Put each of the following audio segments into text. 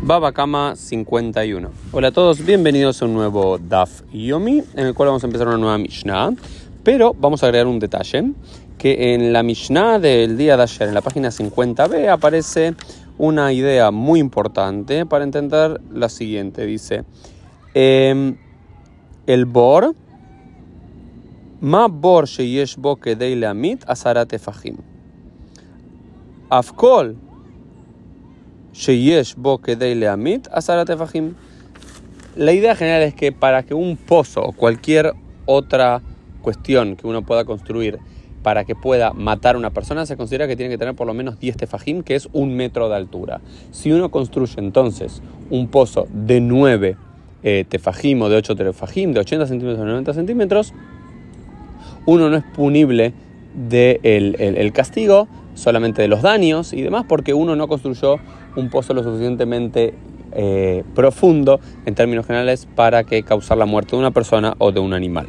Baba Kama 51. Hola a todos, bienvenidos a un nuevo Daf Yomi, en el cual vamos a empezar una nueva Mishnah, pero vamos a agregar un detalle, que en la Mishnah del día de ayer, en la página 50b, aparece una idea muy importante para entender la siguiente. Dice, em, el bor, ma bor sheyesh bo kedei leamit asarat efahim. Afkol la idea general es que para que un pozo o cualquier otra cuestión que uno pueda construir para que pueda matar a una persona, se considera que tiene que tener por lo menos 10 tefajim, que es un metro de altura. Si uno construye entonces un pozo de 9 eh, tefajim o de 8 tefajim, de 80 centímetros o 90 centímetros, uno no es punible del de el, castigo, solamente de los daños y demás, porque uno no construyó un pozo lo suficientemente eh, profundo en términos generales para que causar la muerte de una persona o de un animal.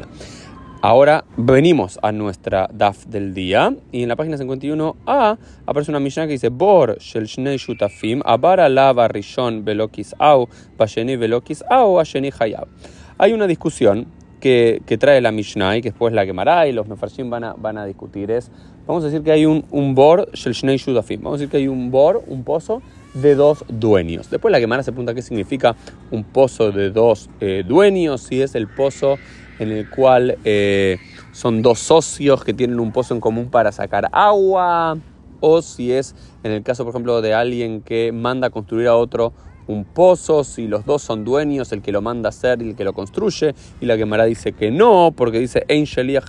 Ahora venimos a nuestra DAF del día y en la página 51a aparece una Mishnah que dice Bor shel shnei shutafim abara lava rishon velokis au velokis au hayab. Hay una discusión que, trae la Mishnah y que después la quemará y los mefarshim van a, van a discutir es Vamos a decir que hay un, bor, shel shnei shutafim. Vamos a decir que hay un bor, un pozo de dos dueños. Después la Gemara se pregunta qué significa un pozo de dos eh, dueños, si es el pozo en el cual eh, son dos socios que tienen un pozo en común para sacar agua, o si es en el caso, por ejemplo, de alguien que manda a construir a otro un pozo, si los dos son dueños, el que lo manda a hacer y el que lo construye, y la Gemara dice que no, porque dice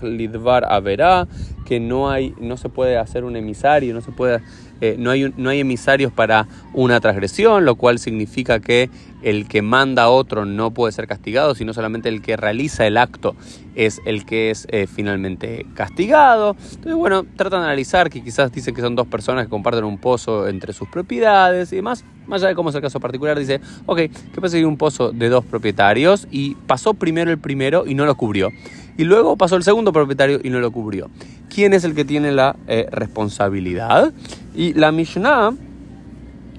Lidvar Averá, que no, hay, no se puede hacer un emisario, no se puede eh, no, hay, no hay emisarios para una transgresión, lo cual significa que el que manda a otro no puede ser castigado, sino solamente el que realiza el acto es el que es eh, finalmente castigado. Entonces, bueno, tratan de analizar que quizás dicen que son dos personas que comparten un pozo entre sus propiedades y demás. Más allá de cómo es el caso particular, dice, ok, ¿qué pasa si un pozo de dos propietarios y pasó primero el primero y no lo cubrió? Y luego pasó el segundo propietario y no lo cubrió. ¿Quién es el que tiene la eh, responsabilidad? Y la Mishnah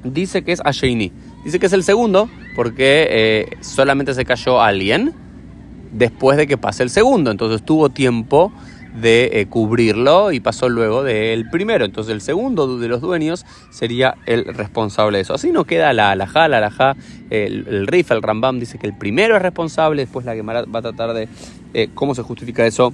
dice que es Asheini. Dice que es el segundo porque eh, solamente se cayó alguien después de que pase el segundo. Entonces tuvo tiempo de eh, cubrirlo y pasó luego del primero. Entonces el segundo de los dueños sería el responsable de eso. Así no queda la alajá, la alajá, el, el Rif, el Rambam dice que el primero es responsable, después la Gemara va a tratar de eh, cómo se justifica eso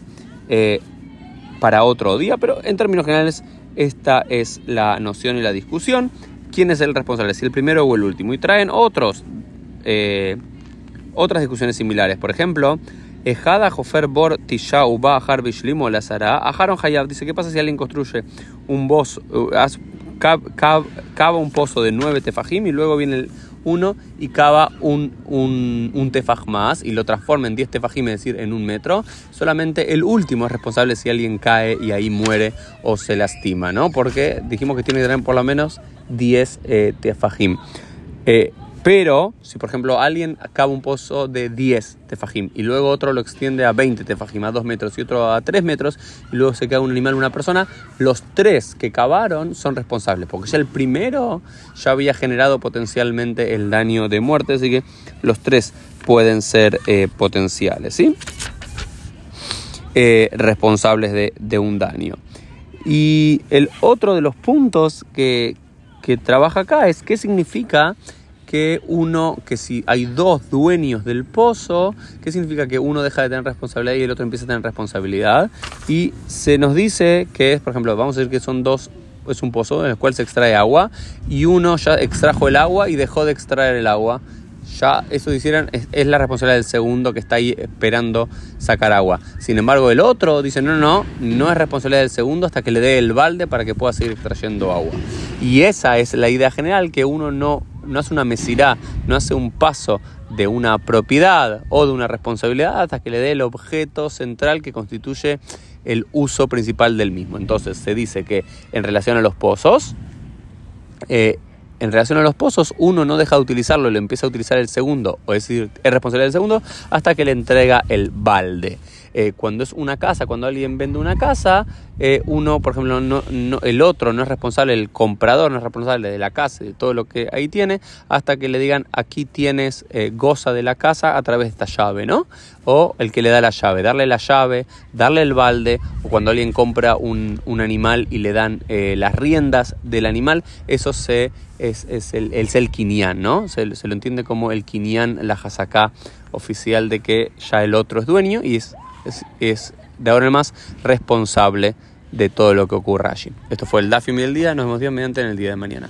para otro día, pero en términos generales esta es la noción y la discusión. ¿Quién es el responsable? Si el primero o el último. Y traen otros, eh, otras discusiones similares. Por ejemplo, Ejada Jofer Bor Tisha Uba Bishlim Lazara. Aharon Hayab dice: ¿Qué pasa si alguien construye un boss, uh, cava un pozo de nueve tefajim y luego viene el uno y cava un, un, tefaj más y lo transforma en 10 tefajim, es decir, en un metro, solamente el último es responsable si alguien cae y ahí muere o se lastima, ¿no? Porque dijimos que tiene que tener por lo menos 10 eh, tefajim. Eh, pero, si por ejemplo alguien acaba un pozo de 10 tefajim y luego otro lo extiende a 20 tefajim, a 2 metros y otro a 3 metros, y luego se queda un animal, una persona, los tres que cavaron son responsables, porque ya el primero ya había generado potencialmente el daño de muerte, así que los tres pueden ser eh, potenciales, ¿sí? Eh, responsables de, de, un daño. Y el otro de los puntos que, que trabaja acá es qué significa que uno, que si hay dos dueños del pozo, ¿qué significa que uno deja de tener responsabilidad y el otro empieza a tener responsabilidad? Y se nos dice que es, por ejemplo, vamos a decir que son dos, es un pozo en el cual se extrae agua y uno ya extrajo el agua y dejó de extraer el agua. Ya eso hicieran es, es la responsabilidad del segundo que está ahí esperando sacar agua. Sin embargo, el otro dice, no, no, no es responsabilidad del segundo hasta que le dé el balde para que pueda seguir extrayendo agua. Y esa es la idea general, que uno no no hace una mesirá, no hace un paso de una propiedad o de una responsabilidad hasta que le dé el objeto central que constituye el uso principal del mismo. Entonces se dice que en relación a los pozos, eh, en relación a los pozos, uno no deja de utilizarlo, lo empieza a utilizar el segundo, o es decir, es responsable del segundo, hasta que le entrega el balde. Eh, cuando es una casa, cuando alguien vende una casa, eh, uno, por ejemplo, no, el otro no es responsable, el comprador no es responsable de la casa, de todo lo que ahí tiene, hasta que le digan aquí tienes eh, goza de la casa a través de esta llave, ¿no? O el que le da la llave, darle la llave, darle el balde, o cuando alguien compra un, animal y le dan las riendas del animal, eso se, es, es el, es el ¿no? Se, lo entiende como el quinián, la jasaká oficial de que ya el otro es dueño y es, es, de ahora en más responsable de todo lo que ocurra allí. Esto fue el Dafim del día, nos vemos bien mediante en el día de mañana.